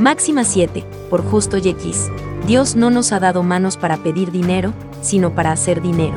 Máxima 7. Por justo X. Dios no nos ha dado manos para pedir dinero, sino para hacer dinero.